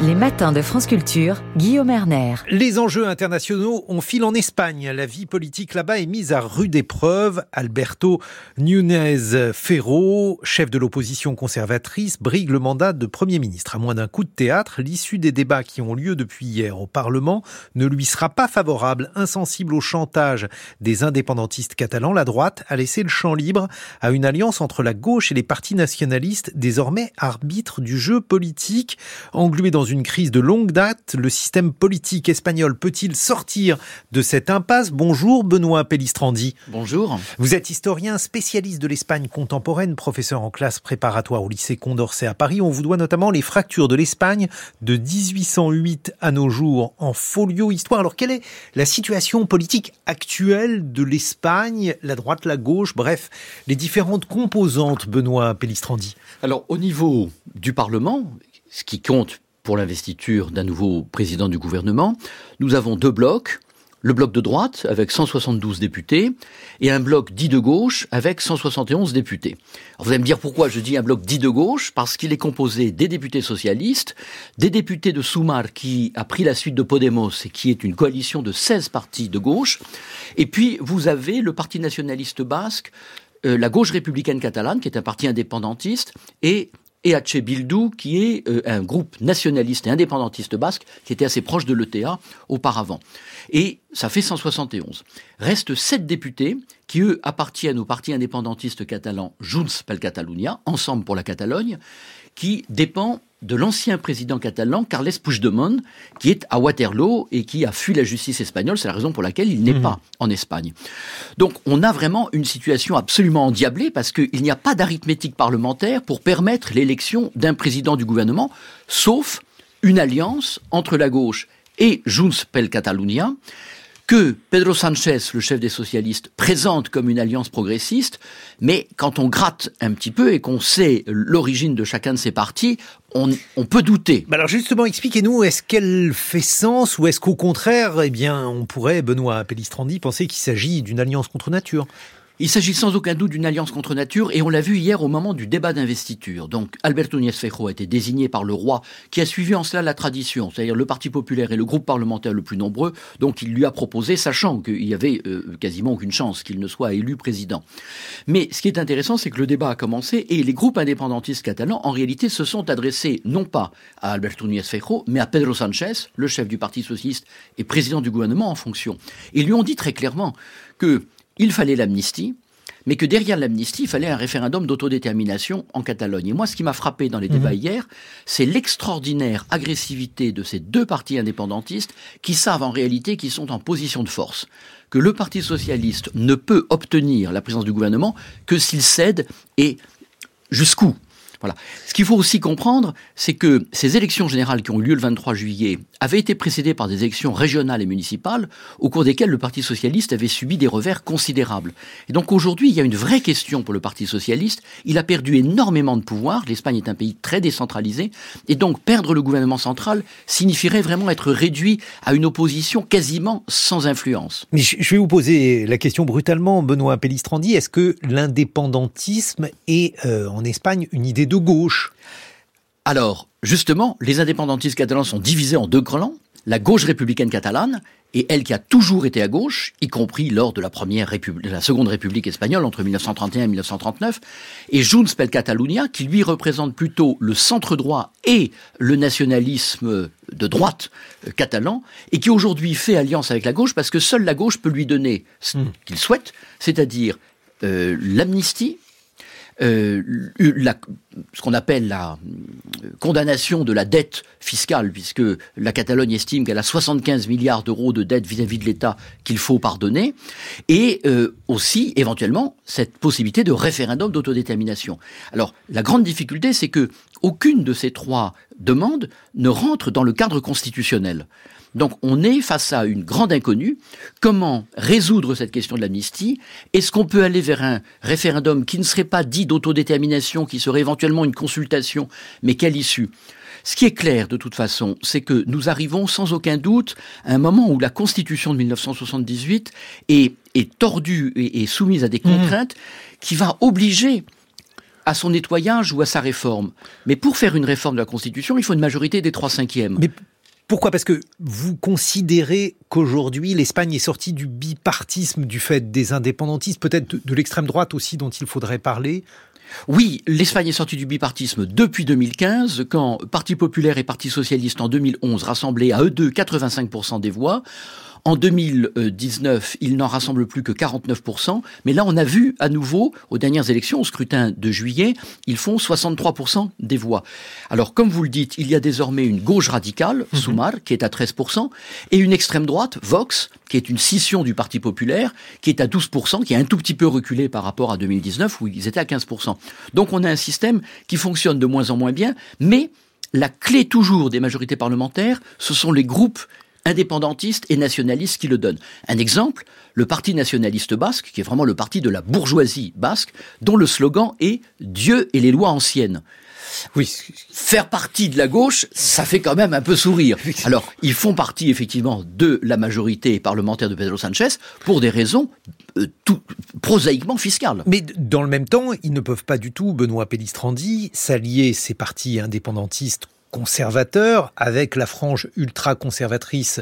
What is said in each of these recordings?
Les matins de France Culture, Guillaume Erner. Les enjeux internationaux ont fil en Espagne. La vie politique là-bas est mise à rude épreuve. Alberto Núñez Ferro, chef de l'opposition conservatrice, brigue le mandat de Premier ministre. À moins d'un coup de théâtre, l'issue des débats qui ont lieu depuis hier au Parlement ne lui sera pas favorable. Insensible au chantage des indépendantistes catalans, la droite a laissé le champ libre à une alliance entre la gauche et les partis nationalistes, désormais arbitres du jeu politique, englués dans une crise de longue date. Le système politique espagnol peut-il sortir de cette impasse? Bonjour Benoît Pellistrandi. Bonjour. Vous êtes historien spécialiste de l'Espagne contemporaine, professeur en classe préparatoire au lycée Condorcet à Paris. On vous doit notamment les fractures de l'Espagne de 1808 à nos jours en folio histoire. Alors quelle est la situation politique actuelle de l'Espagne, la droite, la gauche, bref, les différentes composantes, Benoît Pellistrandi Alors au niveau du Parlement, ce qui compte pour l'investiture d'un nouveau président du gouvernement, nous avons deux blocs. Le bloc de droite avec 172 députés et un bloc dit de gauche avec 171 députés. Vous allez me dire pourquoi je dis un bloc dit de gauche? Parce qu'il est composé des députés socialistes, des députés de Sumar qui a pris la suite de Podemos et qui est une coalition de 16 partis de gauche. Et puis vous avez le Parti nationaliste basque, euh, la gauche républicaine catalane qui est un parti indépendantiste et EH Bildu, qui est euh, un groupe nationaliste et indépendantiste basque qui était assez proche de l'ETA auparavant. Et ça fait 171. Restent sept députés qui, eux, appartiennent au parti indépendantiste catalan Junts pel Catalunya, Ensemble pour la Catalogne, qui dépend de l'ancien président catalan Carles Puigdemont, qui est à Waterloo et qui a fui la justice espagnole. C'est la raison pour laquelle il n'est mmh. pas en Espagne. Donc on a vraiment une situation absolument endiablée parce qu'il n'y a pas d'arithmétique parlementaire pour permettre l'élection d'un président du gouvernement, sauf une alliance entre la gauche et Junts pel Catalunya, que Pedro Sanchez, le chef des socialistes, présente comme une alliance progressiste, mais quand on gratte un petit peu et qu'on sait l'origine de chacun de ces partis, on, peut douter. Alors justement, expliquez-nous, est-ce qu'elle fait sens ou est-ce qu'au contraire, eh bien, on pourrait, Benoît Pellistrandi, penser qu'il s'agit d'une alliance contre nature? Il s'agit sans aucun doute d'une alliance contre nature et on l'a vu hier au moment du débat d'investiture. Donc Alberto Núñez Feijóo a été désigné par le roi qui a suivi en cela la tradition, c'est-à-dire le Parti populaire et le groupe parlementaire le plus nombreux. Donc il lui a proposé, sachant qu'il y avait euh, quasiment aucune chance qu'il ne soit élu président. Mais ce qui est intéressant, c'est que le débat a commencé et les groupes indépendantistes catalans, en réalité, se sont adressés non pas à Alberto Núñez Feijóo, mais à Pedro Sánchez, le chef du Parti socialiste et président du gouvernement en fonction. Ils lui ont dit très clairement que il fallait l'amnistie, mais que derrière l'amnistie, il fallait un référendum d'autodétermination en Catalogne. Et moi, ce qui m'a frappé dans les débats mhm. hier, c'est l'extraordinaire agressivité de ces deux partis indépendantistes qui savent en réalité qu'ils sont en position de force que le Parti socialiste ne peut obtenir la présence du gouvernement que s'il cède et jusqu'où? Voilà. Ce qu'il faut aussi comprendre, c'est que ces élections générales qui ont eu lieu le 23 juillet avaient été précédées par des élections régionales et municipales au cours desquelles le Parti socialiste avait subi des revers considérables. Et donc aujourd'hui, il y a une vraie question pour le Parti socialiste. Il a perdu énormément de pouvoir. L'Espagne est un pays très décentralisé. Et donc perdre le gouvernement central signifierait vraiment être réduit à une opposition quasiment sans influence. Mais je vais vous poser la question brutalement, Benoît Pellistrandi. Est-ce que l'indépendantisme est euh, en Espagne une idée de gauche Alors, justement, les indépendantistes catalans sont divisés en deux clans. La gauche républicaine catalane et elle qui a toujours été à gauche, y compris lors de la première république, la seconde république espagnole entre 1931 et 1939, et Junts pel Catalunya qui lui représente plutôt le centre droit et le nationalisme de droite euh, catalan et qui aujourd'hui fait alliance avec la gauche parce que seule la gauche peut lui donner ce hmm. qu'il souhaite, c'est-à-dire euh, l'amnistie, euh, la, ce qu'on appelle la euh, condamnation de la dette fiscale, puisque la Catalogne estime qu'elle a 75 milliards d'euros de dette vis-à-vis de l'État qu'il faut pardonner, et euh, aussi éventuellement cette possibilité de référendum d'autodétermination. Alors la grande difficulté, c'est que aucune de ces trois demandes ne rentre dans le cadre constitutionnel. Donc on est face à une grande inconnue. Comment résoudre cette question de l'amnistie? Est-ce qu'on peut aller vers un référendum qui ne serait pas dit d'autodétermination, qui serait éventuellement une consultation, mais quelle issue? Ce qui est clair de toute façon, c'est que nous arrivons sans aucun doute à un moment où la Constitution de 1978 est, est tordue et, soumise à des mmh. contraintes qui va obliger à son nettoyage ou à sa réforme. Mais pour faire une réforme de la Constitution, il faut une majorité des trois cinquièmes. Mais pourquoi? Parce que vous considérez qu'aujourd'hui, l'Espagne est sortie du bipartisme du fait des indépendantistes, peut-être de l'extrême droite aussi dont il faudrait parler? Oui, l'Espagne est sortie du bipartisme depuis 2015, quand Parti populaire et Parti socialiste en 2011 rassemblaient à eux deux 85% des voix. En 2019, il n'en rassemble plus que 49%, mais là on a vu à nouveau, aux dernières élections, au scrutin de juillet, ils font 63% des voix. Alors comme vous le dites, il y a désormais une gauche radicale, mmh. Soumar, qui est à 13%, et une extrême droite, Vox, qui est une scission du Parti populaire, qui est à 12%, qui est un tout petit peu reculé par rapport à 2019, où ils étaient à 15%. Donc on a un système qui fonctionne de moins en moins bien, mais la clé toujours des majorités parlementaires, ce sont les groupes indépendantistes et nationalistes qui le donnent. Un exemple, le Parti nationaliste basque, qui est vraiment le parti de la bourgeoisie basque, dont le slogan est Dieu et les lois anciennes. Oui, faire partie de la gauche, ça fait quand même un peu sourire. Alors, ils font partie effectivement de la majorité parlementaire de Pedro Sanchez pour des raisons euh, tout, prosaïquement fiscales. Mais dans le même temps, ils ne peuvent pas du tout, Benoît Pellistrandi, s'allier ces partis indépendantistes conservateur avec la frange ultra-conservatrice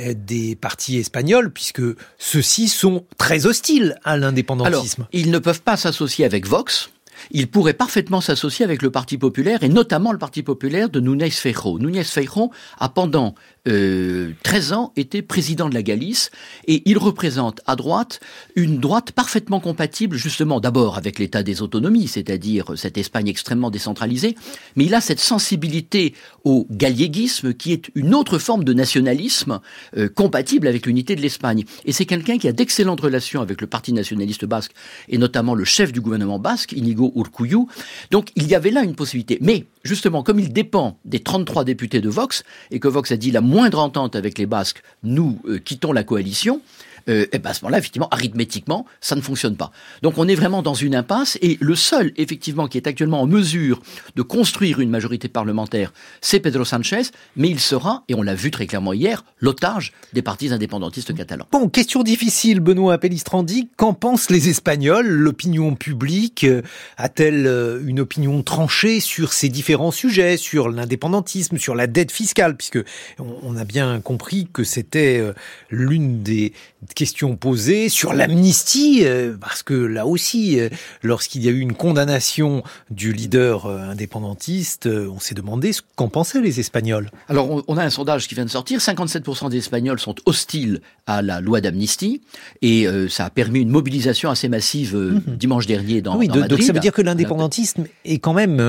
euh, des partis espagnols, puisque ceux-ci sont très hostiles à l'indépendantisme. Alors, ils ne peuvent pas s'associer avec Vox, il pourrait parfaitement s'associer avec le Parti populaire et notamment le Parti populaire de Núñez Feijóo. Núñez Feijóo a pendant euh, 13 ans était président de la Galice et il représente à droite une droite parfaitement compatible justement d'abord avec l'état des autonomies, c'est-à-dire cette Espagne extrêmement décentralisée, mais il a cette sensibilité au galléguisme qui est une autre forme de nationalisme euh, compatible avec l'unité de l'Espagne. Et c'est quelqu'un qui a d'excellentes relations avec le Parti nationaliste basque et notamment le chef du gouvernement basque, Inigo Urcuyu. Donc il y avait là une possibilité. Mais justement, comme il dépend des 33 députés de Vox et que Vox a dit la moindre entente avec les Basques, nous euh, quittons la coalition, euh, et ben à ce moment-là, effectivement, arithmétiquement, ça ne fonctionne pas. Donc on est vraiment dans une impasse et le seul, effectivement, qui est actuellement en mesure de construire une majorité parlementaire, c'est Pedro Sanchez, mais il sera, et on l'a vu très clairement hier, l'otage des partis indépendantistes catalans. Bon, question difficile, Benoît Pellistrandi. Qu'en pensent les Espagnols? L'opinion publique euh, a-t-elle euh, une opinion tranchée sur ces différents sujets, sur l'indépendantisme, sur la dette fiscale, puisque on a bien compris que c'était l'une des question posée sur l'amnistie, euh, parce que là aussi, euh, lorsqu'il y a eu une condamnation du leader euh, indépendantiste, on s'est demandé ce qu'en pensaient les Espagnols. Alors, on a un sondage qui vient de sortir. 57% des Espagnols sont hostiles à la loi d'amnistie, et ça a permis une mobilisation assez massive mhm. dimanche dernier dans, oui, Donc ça veut dire que l'indépendantisme est quand même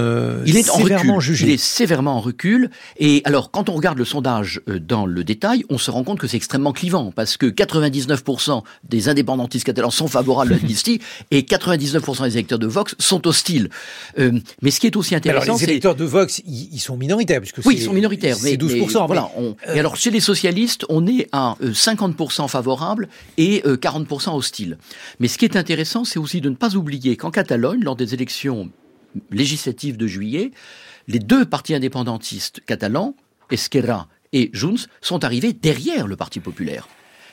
il est sévèrement en jugé. Il est sévèrement en recul. Et alors, quand on regarde le sondage dans le détail, on se rend compte que c'est extrêmement clivant, parce que 99 des indépendantistes catalans sont favorables à l'amnistie et 99% des électeurs de Vox sont hostiles. Euh, mais ce qui est aussi intéressant, c'est... les électeurs de Vox, ils, sont minoritaires. Puisque oui, ils sont minoritaires. C'est 12%. voilà, Et euh, alors, chez les socialistes, on est à 50% euh, favorables et 40% hostiles. Mais ce qui est intéressant, c'est aussi de ne pas oublier qu'en Catalogne, lors des élections législatives de juillet, les deux partis indépendantistes catalans, Esquerra et Junts, sont arrivés derrière le Parti populaire.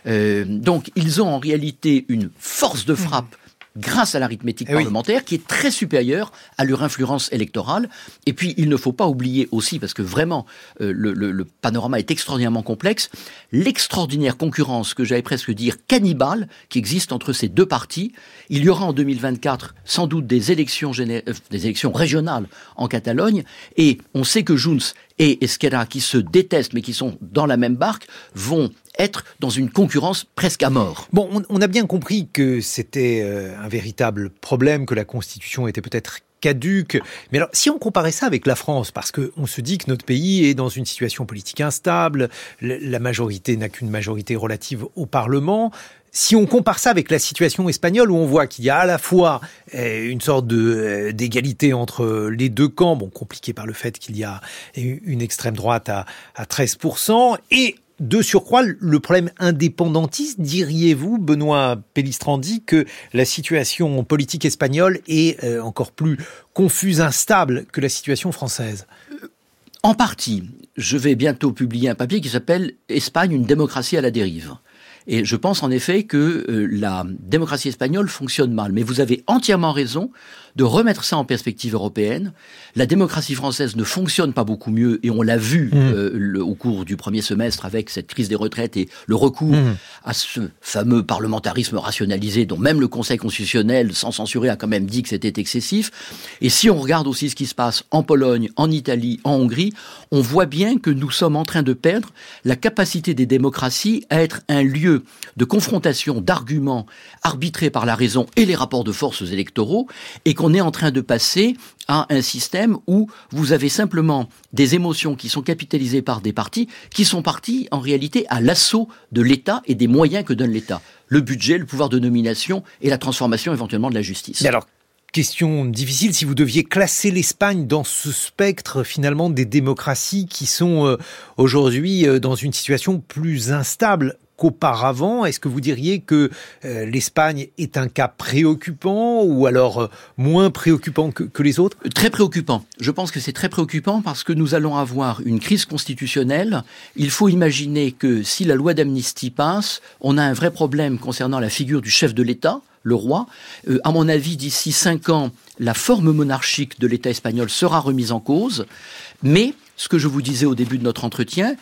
Euh, donc, ils ont en réalité une force de frappe grâce à l'arithmétique eh parlementaire qui est très supérieure à leur influence électorale. Et puis, il ne faut pas oublier aussi, parce que vraiment, euh, le, panorama est extraordinairement complexe, l'extraordinaire concurrence, que j'allais presque dire cannibale, qui existe entre ces deux partis. Il y aura en 2024 sans doute des élections, euh, des élections régionales en Catalogne, et on sait que Junts et Esquerra, qui se détestent mais qui sont dans la même barque, vont être dans une concurrence presque à mort. Bon, on, a bien compris que c'était euh, un véritable problème, que la Constitution était peut-être caduque. Mais alors, si on comparait ça avec la France, parce qu'on se dit que notre pays est dans une situation politique instable, la majorité n'a qu'une majorité relative au Parlement, si on compare ça avec la situation espagnole où on voit qu'il y a à la fois euh, une sorte euh, d'égalité entre les deux camps, bon compliqué par le fait qu'il y a une extrême droite à, à 13%, et de surcroît, le problème indépendantiste, diriez-vous, Benoît Pellistrandi, que la situation politique espagnole est euh, encore plus confuse, instable que la situation française? En partie. Je vais bientôt publier un papier qui s'appelle Espagne, une démocratie à la dérive. Et je pense en effet que euh, la démocratie espagnole fonctionne mal. Mais vous avez entièrement raison de remettre ça en perspective européenne. La démocratie française ne fonctionne pas beaucoup mieux et on l'a vu mmh. euh, au cours du premier semestre avec cette crise des retraites et le recours mmh. à ce fameux parlementarisme rationalisé dont même le Conseil constitutionnel, sans censurer, a quand même dit que c'était excessif. Et si on regarde aussi ce qui se passe en Pologne, en Italie, en Hongrie, on voit bien que nous sommes en train de perdre la capacité des démocraties à être un lieu de confrontation d'arguments arbitrés par la raison et les rapports de forces électoraux et qu'on on est en train de passer à un système où vous avez simplement des émotions qui sont capitalisées par des partis qui sont partis en réalité à l'assaut de l'État et des moyens que donne l'État. Le budget, le pouvoir de nomination et la transformation éventuellement de la justice. Alors, question difficile, si vous deviez classer l'Espagne dans ce spectre finalement des démocraties qui sont euh, aujourd'hui euh, dans une situation plus instable, qu'auparavant Est-ce que vous diriez que euh, l'Espagne est un cas préoccupant ou alors euh, moins préoccupant que, les autres? Très préoccupant. Je pense que c'est très préoccupant parce que nous allons avoir une crise constitutionnelle. Il faut imaginer que si la loi d'amnistie passe, on a un vrai problème concernant la figure du chef de l'État le roi. Euh, à mon avis, d'ici cinq ans, la forme monarchique de l'État espagnol sera remise en cause. Mais, ce que je vous disais au début de notre entretien,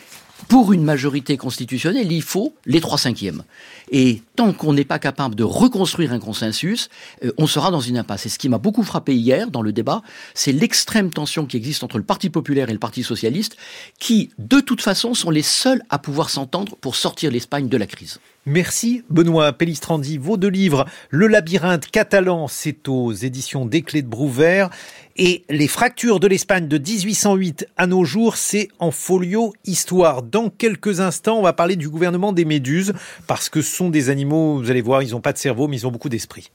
pour une majorité constitutionnelle, il faut les trois cinquièmes. Et tant qu'on n'est pas capable de reconstruire un consensus, euh, on sera dans une impasse. Et ce qui m'a beaucoup frappé hier dans le débat, c'est l'extrême tension qui existe entre le Parti populaire et le Parti socialiste, qui, de toute façon, sont les seuls à pouvoir s'entendre pour sortir l'Espagne de la crise. Merci Benoît Pellistrandi. Vos deux livres, Le labyrinthe catalan, c'est aux éditions des Clés de Brouvert. Et Les fractures de l'Espagne de 1808 à nos jours, c'est en folio histoire. Dans quelques instants, on va parler du gouvernement des Méduses, parce que ce sont des animaux, vous allez voir, ils n'ont pas de cerveau, mais ils ont beaucoup d'esprit.